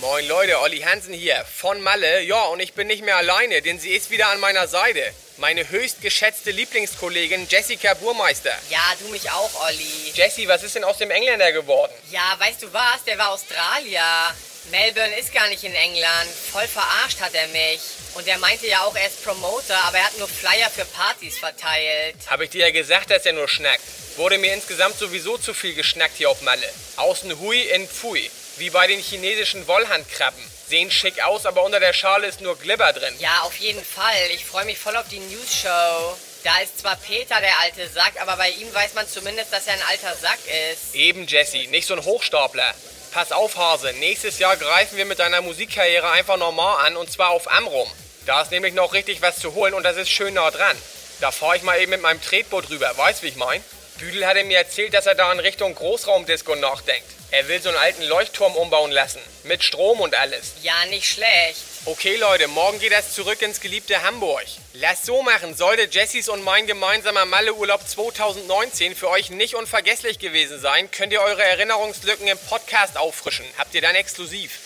Moin Leute, Olli Hansen hier von Malle. Ja, und ich bin nicht mehr alleine, denn sie ist wieder an meiner Seite. Meine höchst geschätzte Lieblingskollegin Jessica Burmeister. Ja, du mich auch, Olli. Jessie, was ist denn aus dem Engländer geworden? Ja, weißt du was? Der war Australier. Melbourne ist gar nicht in England. Voll verarscht hat er mich. Und er meinte ja auch, er ist Promoter, aber er hat nur Flyer für Partys verteilt. Hab ich dir ja gesagt, dass er nur schnackt. Wurde mir insgesamt sowieso zu viel geschnackt hier auf Malle. Außen hui, in pfui. Wie bei den chinesischen Wollhandkrabben. Sehen schick aus, aber unter der Schale ist nur Glibber drin. Ja, auf jeden Fall. Ich freue mich voll auf die News Show. Da ist zwar Peter der alte Sack, aber bei ihm weiß man zumindest, dass er ein alter Sack ist. Eben, Jesse, nicht so ein Hochstapler. Pass auf, Hase, nächstes Jahr greifen wir mit deiner Musikkarriere einfach normal an und zwar auf Amrum. Da ist nämlich noch richtig was zu holen und das ist schön nah dran. Da fahre ich mal eben mit meinem Tretboot rüber, weißt wie ich mein? Büdel hatte mir erzählt, dass er da in Richtung Großraumdisco nachdenkt. Er will so einen alten Leuchtturm umbauen lassen. Mit Strom und alles. Ja, nicht schlecht. Okay, Leute, morgen geht es zurück ins geliebte Hamburg. Lass so machen. Sollte Jessys und mein gemeinsamer Malleurlaub 2019 für euch nicht unvergesslich gewesen sein, könnt ihr eure Erinnerungslücken im Podcast auffrischen. Habt ihr dann exklusiv.